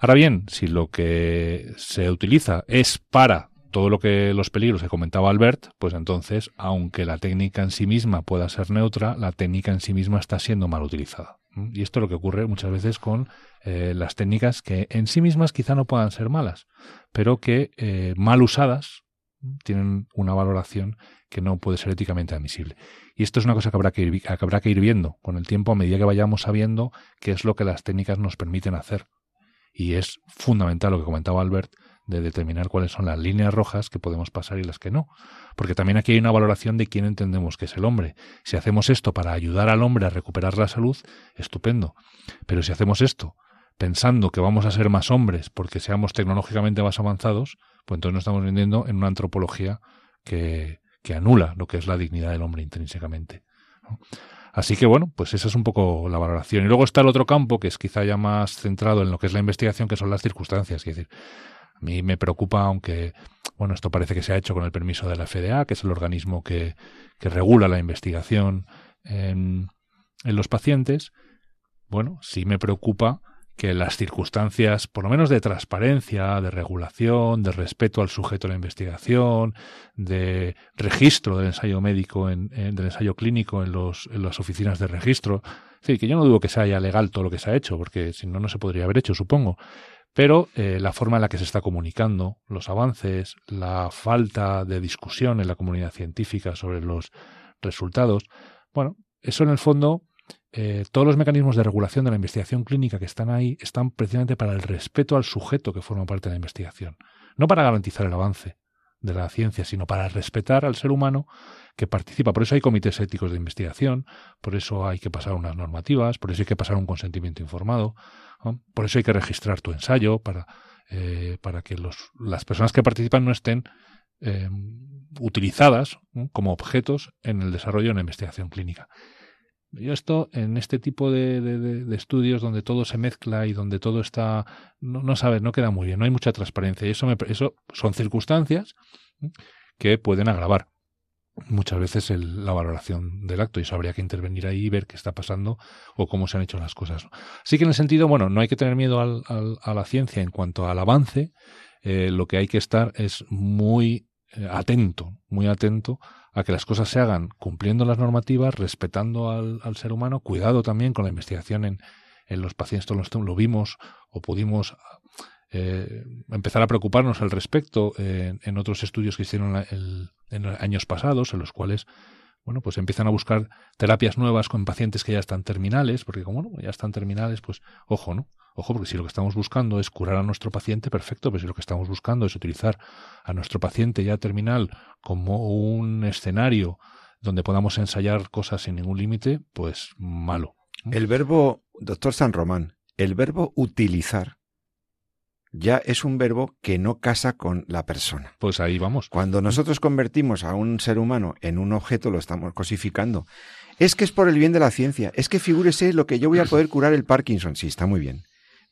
C: Ahora bien, si lo que se utiliza es para todo lo que los peligros que comentaba Albert, pues entonces, aunque la técnica en sí misma pueda ser neutra, la técnica en sí misma está siendo mal utilizada. Y esto es lo que ocurre muchas veces con eh, las técnicas que en sí mismas quizá no puedan ser malas, pero que eh, mal usadas tienen una valoración que no puede ser éticamente admisible. Y esto es una cosa que habrá que, ir, que habrá que ir viendo con el tiempo a medida que vayamos sabiendo qué es lo que las técnicas nos permiten hacer. Y es fundamental lo que comentaba Albert de determinar cuáles son las líneas rojas que podemos pasar y las que no. Porque también aquí hay una valoración de quién entendemos que es el hombre. Si hacemos esto para ayudar al hombre a recuperar la salud, estupendo. Pero si hacemos esto pensando que vamos a ser más hombres porque seamos tecnológicamente más avanzados, pues entonces nos estamos vendiendo en una antropología que, que anula lo que es la dignidad del hombre intrínsecamente. Así que bueno, pues esa es un poco la valoración. Y luego está el otro campo, que es quizá ya más centrado en lo que es la investigación, que son las circunstancias. Es decir, a mí me preocupa, aunque, bueno, esto parece que se ha hecho con el permiso de la FDA, que es el organismo que, que regula la investigación en, en los pacientes. Bueno, sí me preocupa que las circunstancias, por lo menos de transparencia, de regulación, de respeto al sujeto de la investigación, de registro del ensayo médico, en, del ensayo clínico en, los, en las oficinas de registro. Sí, que yo no dudo que sea legal todo lo que se ha hecho, porque si no, no se podría haber hecho, supongo. Pero eh, la forma en la que se está comunicando, los avances, la falta de discusión en la comunidad científica sobre los resultados, bueno, eso en el fondo eh, todos los mecanismos de regulación de la investigación clínica que están ahí están precisamente para el respeto al sujeto que forma parte de la investigación, no para garantizar el avance de la ciencia, sino para respetar al ser humano que participa. Por eso hay comités éticos de investigación, por eso hay que pasar unas normativas, por eso hay que pasar un consentimiento informado, por eso hay que registrar tu ensayo para, eh, para que las personas que participan no estén eh, utilizadas como objetos en el desarrollo de una investigación clínica. Yo esto, en este tipo de, estudios donde todo se mezcla y donde todo está, no, no sabes, no queda muy bien, no hay mucha transparencia. Y eso, me, eso son circunstancias que pueden agravar muchas veces el, la valoración del acto y eso habría que intervenir ahí y ver qué está pasando o cómo se han hecho las cosas. Así que en el sentido, bueno, no hay que tener miedo al, al, a la ciencia en cuanto al avance, eh, lo que hay que estar es muy eh, atento, muy atento a que las cosas se hagan cumpliendo las normativas, respetando al, ser humano, cuidado también con la investigación en, los pacientes, todos lo vimos o pudimos eh, empezar a preocuparnos al respecto eh, en otros estudios que hicieron el, en años pasados, en los cuales bueno, pues empiezan a buscar terapias nuevas con pacientes que ya están terminales, porque como bueno, ya están terminales, pues ojo, ¿no? Ojo, porque si lo que estamos buscando es curar a nuestro paciente, perfecto, pero si lo que estamos buscando es utilizar a nuestro paciente ya terminal como un escenario donde podamos ensayar cosas sin ningún límite, pues malo.
B: El verbo, doctor San Román, el verbo utilizar ya es un verbo que no casa con la persona.
C: Pues ahí vamos.
B: Cuando nosotros convertimos a un ser humano en un objeto, lo estamos cosificando. Es que es por el bien de la ciencia. Es que figúrese lo que yo voy a poder curar el Parkinson. Sí, está muy bien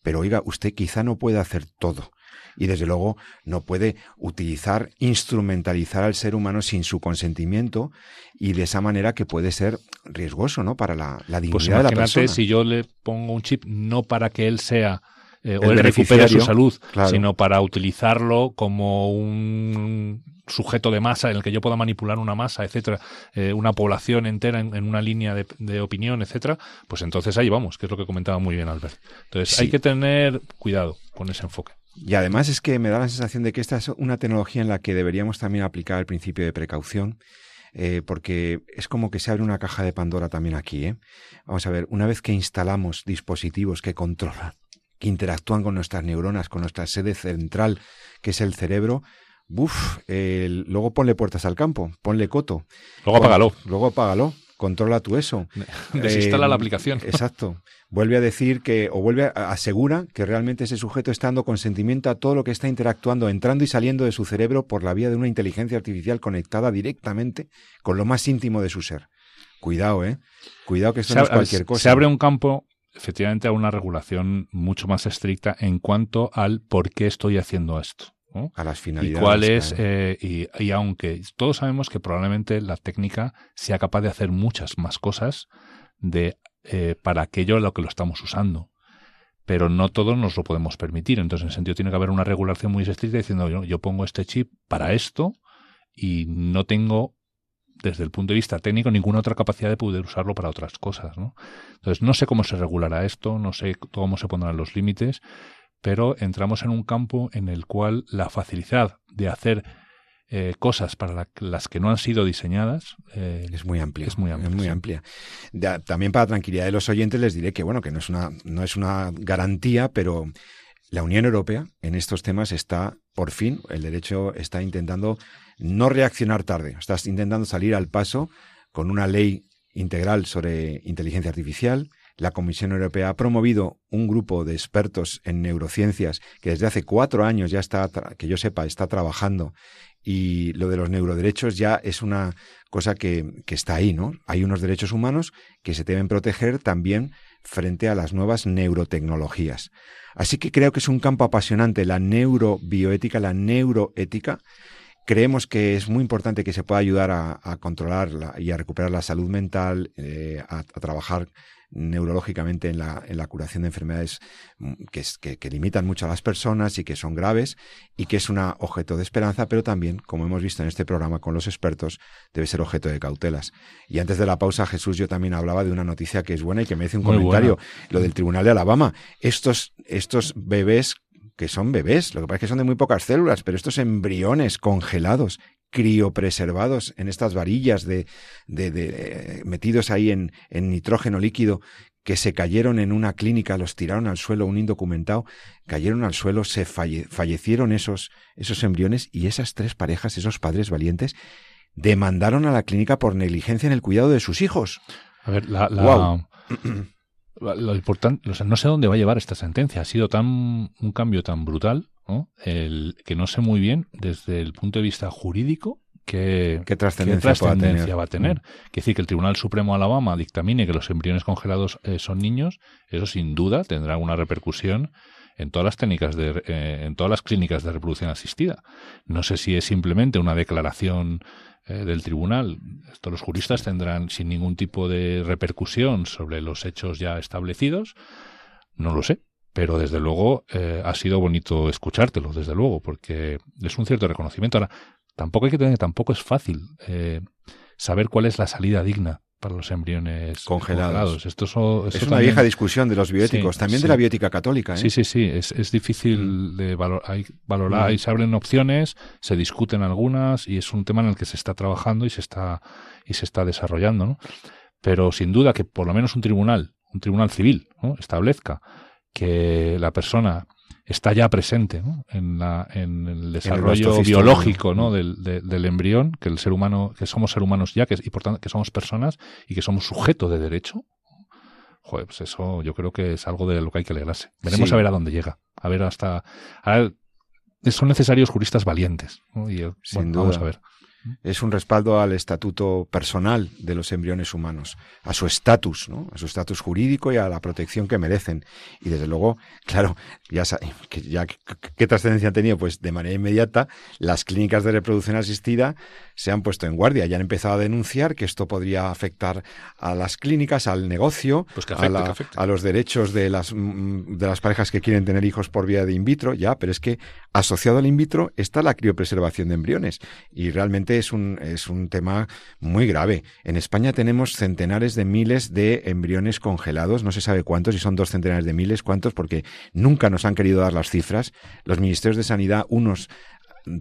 B: pero oiga, usted quizá no puede hacer todo. Y desde luego no puede utilizar, instrumentalizar al ser humano sin su consentimiento y de esa manera que puede ser riesgoso, ¿no? Para la, la
C: Pues
B: dignidad de la
C: imagínate
B: persona.
C: si yo le pongo un chip no para que él sea eh, o
B: El
C: él recupere su salud,
B: claro.
C: sino para utilizarlo como un sujeto de masa en el que yo pueda manipular una masa, etcétera, eh, una población entera en, en una línea de, de opinión, etcétera, pues entonces ahí vamos, que es lo que comentaba muy bien Albert. Entonces
B: Sí.
C: hay que tener cuidado con ese enfoque.
B: Y además es que me da la sensación de que esta es una tecnología en la que deberíamos también aplicar el principio de precaución, eh, porque es como que se abre una caja de Pandora también aquí. ¿eh? Vamos a ver, una vez que instalamos dispositivos que controlan, que interactúan con nuestras neuronas, con nuestra sede central, que es el cerebro, buf, luego ponle puertas al campo, ponle coto.
C: Luego apágalo,
B: Luego apágalo, controla tú eso.
C: desinstala
B: Eh,
C: la aplicación.
B: Exacto. Vuelve a decir que, o vuelve a asegura que realmente ese sujeto está dando consentimiento a todo lo que está interactuando, entrando y saliendo de su cerebro por la vía de una inteligencia artificial conectada directamente con lo más íntimo de su ser. Cuidado, ¿eh? Cuidado que esto
C: se,
B: no es cualquier cosa.
C: se abre un campo, efectivamente, a una regulación mucho más estricta en cuanto al por qué estoy haciendo esto. ¿no?
B: a las
C: y
B: finalidades.
C: cuál es,
B: claro.
C: eh, y, y aunque todos sabemos que probablemente la técnica sea capaz de hacer muchas más cosas de, eh, para aquello a lo que lo estamos usando. Pero no todos nos lo podemos permitir. Entonces, en ese sentido, tiene que haber una regulación muy estricta diciendo yo, yo pongo este chip para esto y no tengo, desde el punto de vista técnico, ninguna otra capacidad de poder usarlo para otras cosas. ¿no? Entonces, no sé cómo se regulará esto, no sé cómo se pondrán los límites, pero entramos en un campo en el cual la facilidad de hacer eh, cosas para la- las que no han sido diseñadas eh,
B: Es muy amplia.
C: Es muy amplia, sí.
B: amplia. Ya, también para tranquilidad de los oyentes les diré que bueno, que no es una, no es una garantía, pero la Unión Europea en estos temas está, por fin, el derecho está intentando no reaccionar tarde, está intentando salir al paso con una ley integral sobre inteligencia artificial. La Comisión Europea ha promovido un grupo de expertos en neurociencias que desde hace cuatro años ya está, que yo sepa, está trabajando y lo de los neuroderechos ya es una cosa que, que está ahí, ¿no? Hay unos derechos humanos que se deben proteger también frente a las nuevas neurotecnologías. Así que creo que es un campo apasionante, la neurobioética, la neuroética. Creemos que es muy importante que se pueda ayudar a, controlar la- y a recuperar la salud mental, eh, a trabajar neurológicamente en la, en la curación de enfermedades mm, que, es- que- que limitan mucho a las personas y que son graves y que es un objeto de esperanza, pero también, como hemos visto en este programa con los expertos, debe ser objeto de cautelas. Y antes de la pausa, Jesús, yo también hablaba de una noticia que es buena y que merece un
C: Muy
B: comentario, lo del Tribunal de Alabama. Estos, estos bebés que son bebés, lo que pasa es que son de muy pocas células, pero estos embriones congelados, criopreservados en estas varillas de, de, de, eh, metidos ahí en, en nitrógeno líquido, que se cayeron en una clínica, los tiraron al suelo, un indocumentado, cayeron al suelo, se falle- fallecieron esos, esos embriones y esas tres parejas, esos padres valientes, demandaron a la clínica por negligencia en el cuidado de sus hijos.
C: A ver, la, la-
B: Guau.
C: la- lo importante, o sea, no sé dónde va a llevar esta sentencia. Ha sido tan un cambio tan brutal, ¿no? El, que no sé muy bien desde el punto de vista jurídico qué,
B: ¿Qué
C: qué
B: trascendencia,
C: va a tener. Quiere decir que el Tribunal Supremo de Alabama dictamine que los embriones congelados eh, son niños, eso sin duda tendrá una repercusión en todas las técnicas de, eh, en todas las clínicas de reproducción asistida. No sé si es simplemente una declaración eh, del tribunal. Esto los juristas tendrán sin ningún tipo de repercusión sobre los hechos ya establecidos. No lo sé. Pero desde luego eh, ha sido bonito escuchártelo, desde luego, porque es un cierto reconocimiento. Ahora, tampoco hay que tener, tampoco es fácil eh, saber cuál es la salida digna para los embriones
B: Congelados.
C: Esto, so- esto
B: Es una
C: también-
B: vieja discusión de los bioéticos,
C: Sí,
B: también
C: sí.
B: de la biótica católica. ¿eh?
C: Sí, sí, sí, es, es difícil
B: Mm.
C: de valor, hay valorar,
B: Mm.
C: y se abren opciones, se discuten algunas y es un tema en el que se está trabajando y se está y se está desarrollando, ¿no? Pero sin duda que por lo menos un tribunal, un tribunal civil, ¿no? establezca que la persona está ya presente ¿no? en, la, en el desarrollo biológico del, de- del embrión, que el ser humano, que somos ser humanos ya, que, y por tanto que somos personas y que somos sujeto de derecho, joder, pues eso yo creo que es algo de lo que hay que alegrarse. Veremos
B: Sí.
C: a ver a dónde llega. A ver hasta... ahora, son necesarios juristas valientes. ¿no? Y,
B: Sin
C: bueno, vamos a ver.
B: Es un respaldo al estatuto personal de los embriones humanos, a su estatus, ¿no? a su estatus jurídico y a la protección que merecen. Y desde luego, claro, ya, que ya qué trascendencia han tenido, pues de manera inmediata las clínicas de reproducción asistida se han puesto en guardia y han empezado a denunciar que esto podría afectar a las clínicas, al negocio,
C: pues
B: a, los derechos de las, mm, de las parejas que quieren tener hijos por vía de in vitro, ya, pero es que asociado al in vitro está la criopreservación de embriones y realmente es un, es un tema muy grave. En España tenemos centenares de miles de embriones congelados, no se sabe cuántos, y son dos centenares de miles, cuántos, porque nunca nos han querido dar las cifras. Los ministerios de Sanidad, unos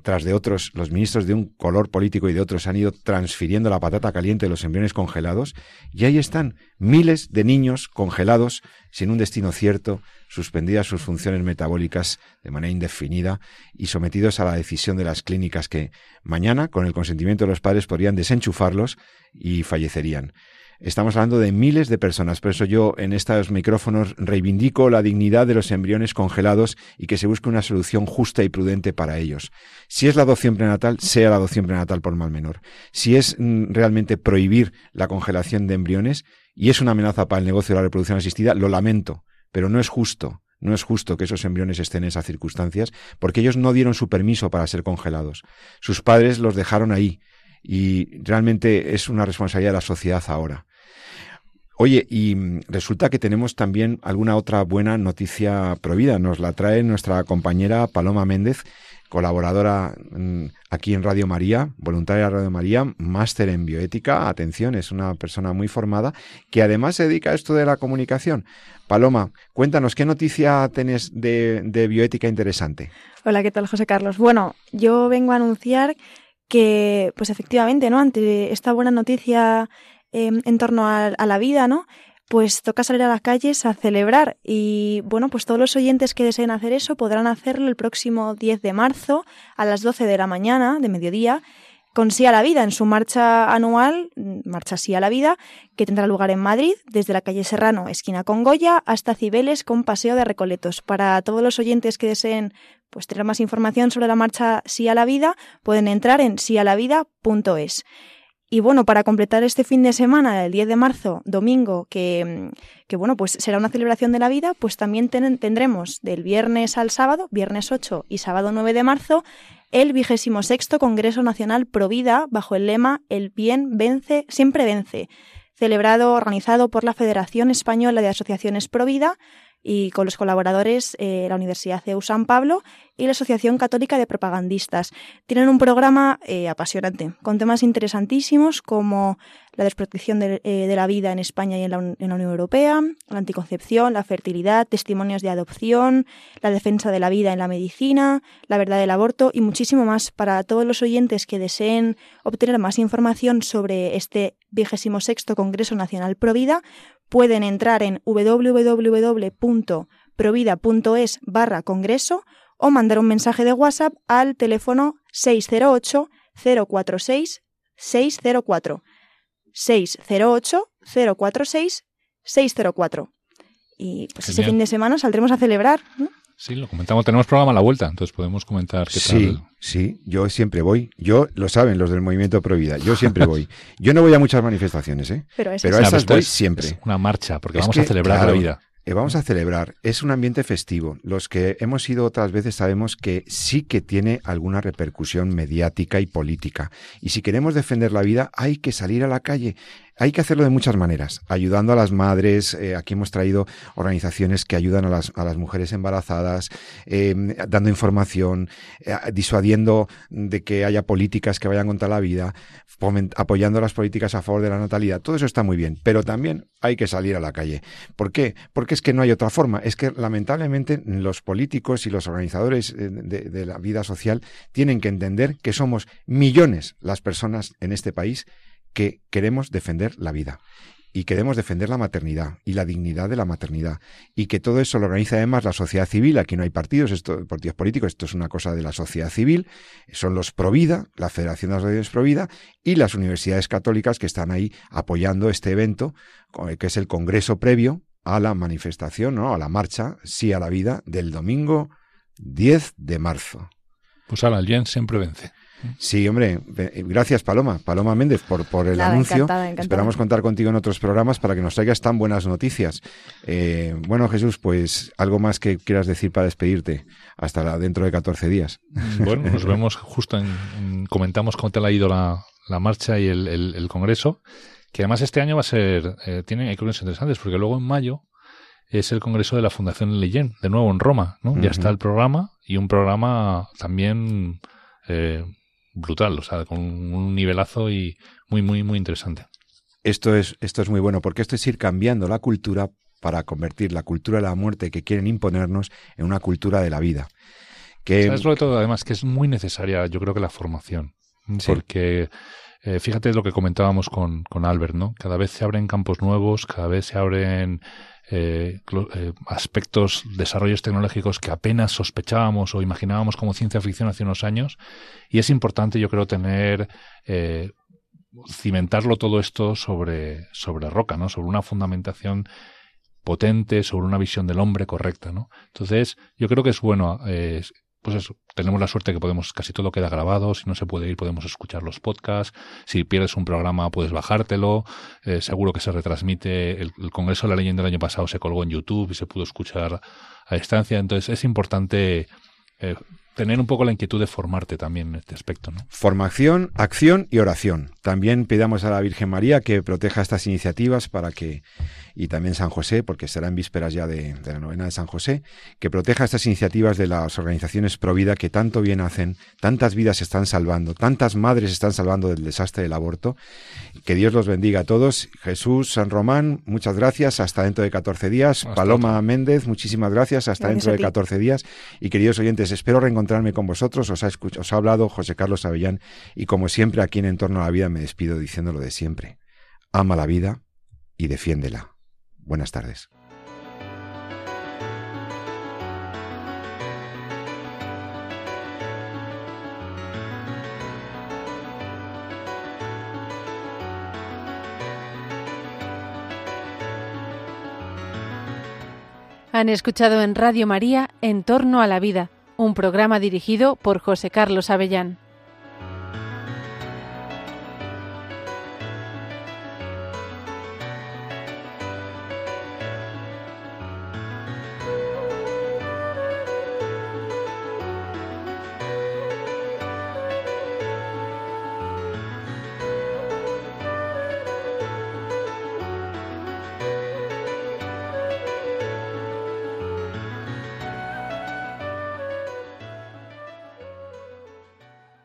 B: tras de otros, los ministros de un color político y de otros han ido transfiriendo la patata caliente de los embriones congelados, y ahí están miles de niños congelados sin un destino cierto, suspendidas sus funciones metabólicas de manera indefinida y sometidos a la decisión de las clínicas que mañana, con el consentimiento de los padres, podrían desenchufarlos y fallecerían. Estamos hablando de miles de personas, por eso yo en estos micrófonos reivindico la dignidad de los embriones congelados y que se busque una solución justa y prudente para ellos. Si es la adopción prenatal, sea la adopción prenatal por mal menor. Si es mm, realmente prohibir la congelación de embriones y es una amenaza para el negocio de la reproducción asistida, lo lamento, pero no es justo. No es justo que esos embriones estén en esas circunstancias porque ellos no dieron su permiso para ser congelados. Sus padres los dejaron ahí y realmente es una responsabilidad de la sociedad ahora. Oye, y resulta que tenemos también alguna otra buena noticia prohibida. Nos la trae nuestra compañera Paloma Méndez, colaboradora mm, aquí en Radio María, voluntaria de Radio María, máster en bioética. Atención, es una persona muy formada que además se dedica a esto de la comunicación. Paloma, cuéntanos, ¿qué noticia tienes de, de bioética interesante?
E: Hola, ¿qué tal, José Carlos? Bueno, yo vengo a anunciar que, pues efectivamente, ¿no? Ante esta buena noticia em, en torno a, la vida, ¿no? Pues toca salir a las calles a celebrar y bueno, pues todos los oyentes que deseen hacer eso podrán hacerlo el próximo 10 de marzo a las 12 de la mañana, de mediodía, con Sí a la Vida en su marcha anual, Marcha Sí a la Vida, que tendrá lugar en Madrid, desde la calle Serrano, esquina con Goya, hasta Cibeles con Paseo de Recoletos. Para todos los oyentes que deseen pues, tener más información sobre la marcha Sí a la Vida, pueden entrar en sialavida.es. Y bueno, para completar este fin de semana, el 10 de marzo, domingo, que, que bueno, pues será una celebración de la vida, pues también tendremos del viernes al sábado, viernes 8 y sábado 9 de marzo, el vigésimo sexto Congreso Nacional Provida bajo el lema El bien vence, siempre vence, celebrado, organizado por la Federación Española de Asociaciones Provida y con los colaboradores eh, la Universidad CEU San Pablo y la Asociación Católica de Propagandistas. Tienen un programa eh, apasionante, con temas interesantísimos como la desprotección de, eh, la vida en España y en la, en la, Unión Europea, la anticoncepción, la fertilidad, testimonios de adopción, la defensa de la vida en la medicina, la verdad del aborto y muchísimo más para todos los oyentes que deseen obtener más información sobre este vigésimo sexto Congreso Nacional Provida, pueden entrar en www.provida.es barra congreso o mandar un mensaje de WhatsApp al teléfono 608 046 604 608 046 604. Y pues ese fin de semana saldremos a celebrar.
C: Sí, lo comentamos. Tenemos programa a la vuelta, entonces podemos comentar qué
B: sí, tal. Sí, yo siempre voy. Yo, lo saben los del movimiento Provida, yo siempre voy. Yo no voy a muchas manifestaciones, ¿eh?
E: Pero,
B: a esas voy siempre.
C: una marcha, porque vamos a celebrar la vida.
B: Eh, vamos a celebrar. Es un ambiente festivo. Los que hemos ido otras veces sabemos que sí que tiene alguna repercusión mediática y política. Y si queremos defender la vida, hay que salir a la calle. Hay que hacerlo de muchas maneras, ayudando a las madres. Eh, aquí hemos traído organizaciones que ayudan a las, a las mujeres embarazadas, em, dando información, eh, disuadiendo de que haya políticas que vayan contra la vida, apoyando las políticas a favor de la natalidad. Todo eso está muy bien, pero también hay que salir a la calle. ¿Por qué? Porque es que no hay otra forma. Es que lamentablemente los políticos y los organizadores eh, de, de la vida social tienen que entender que somos millones las personas en este país que queremos defender la vida y queremos defender la maternidad y la dignidad de la maternidad y que todo eso lo organiza además la sociedad civil, aquí no hay partidos, esto, partidos políticos, esto es una cosa de la sociedad civil, son los Provida, la Federación de Asociaciones Provida y las universidades católicas que están ahí apoyando este evento, que es el congreso previo a la manifestación, ¿no? a la marcha, sí a la vida, del domingo 10 de marzo.
C: Pues ahora, el bien siempre vence.
B: Sí, hombre, gracias Paloma, Paloma Méndez por, por el anuncio. Esperamos contar contigo en otros programas para que nos traigas tan buenas noticias. Eh, bueno, Jesús, pues algo más que quieras decir para despedirte hasta dentro de 14 días.
C: Bueno, nos vemos justo en, comentamos cómo te ha ido la, marcha y el, congreso, que además este año va a ser, eh, tiene hay cosas interesantes, porque luego en mayo es el congreso de la Fundación Leyen, de nuevo en Roma, ¿no? Ya está el programa y un programa también eh, brutal, o sea, con un nivelazo y muy, muy, muy interesante.
B: Esto es, esto es muy bueno, porque esto es ir cambiando la cultura para convertir la cultura de la muerte que quieren imponernos en una cultura de la vida.
C: Que... ¿Sabes lo todo? Además, que es muy necesaria, yo creo que la formación. Porque eh, fíjate lo que comentábamos con, con Albert, ¿no? Cada vez se abren campos nuevos, cada vez se abren eh, eh, aspectos, desarrollos tecnológicos que apenas sospechábamos o imaginábamos como ciencia ficción hace unos años. Y es importante, yo creo, tener, eh, cimentarlo todo esto sobre, sobre roca, ¿no? Sobre una fundamentación potente, sobre una visión del hombre correcta, ¿no? Entonces, yo creo que es bueno pues eso, tenemos la suerte que podemos, casi todo queda grabado, si no se puede ir podemos escuchar los podcasts, si pierdes un programa puedes bajártelo, eh, seguro que se retransmite, el, Congreso de la Leyenda del año pasado se colgó en YouTube y se pudo escuchar a distancia, entonces es importante eh, tener un poco la inquietud de formarte también en este aspecto. ¿no?
B: Formación, acción y oración. También pidamos a la Virgen María que proteja estas iniciativas para que, y también San José, porque será en vísperas ya de, la novena de San José, que proteja estas iniciativas de las organizaciones pro vida que tanto bien hacen, tantas vidas se están salvando, tantas madres están salvando del desastre del aborto. Que Dios los bendiga a todos. Jesús, San Román, muchas gracias. Hasta dentro de 14 días. Paloma Méndez, muchísimas gracias. Hasta dentro de 14 días. Y queridos oyentes, espero reencontrar encontrarme con vosotros. Os ha, os ha hablado José Carlos Avellán y como siempre aquí en Entorno a la Vida me despido diciendo lo de siempre. Ama la vida y defiéndela. Buenas tardes.
A: Han escuchado en Radio María En torno a la vida un programa dirigido por José Carlos Avellán.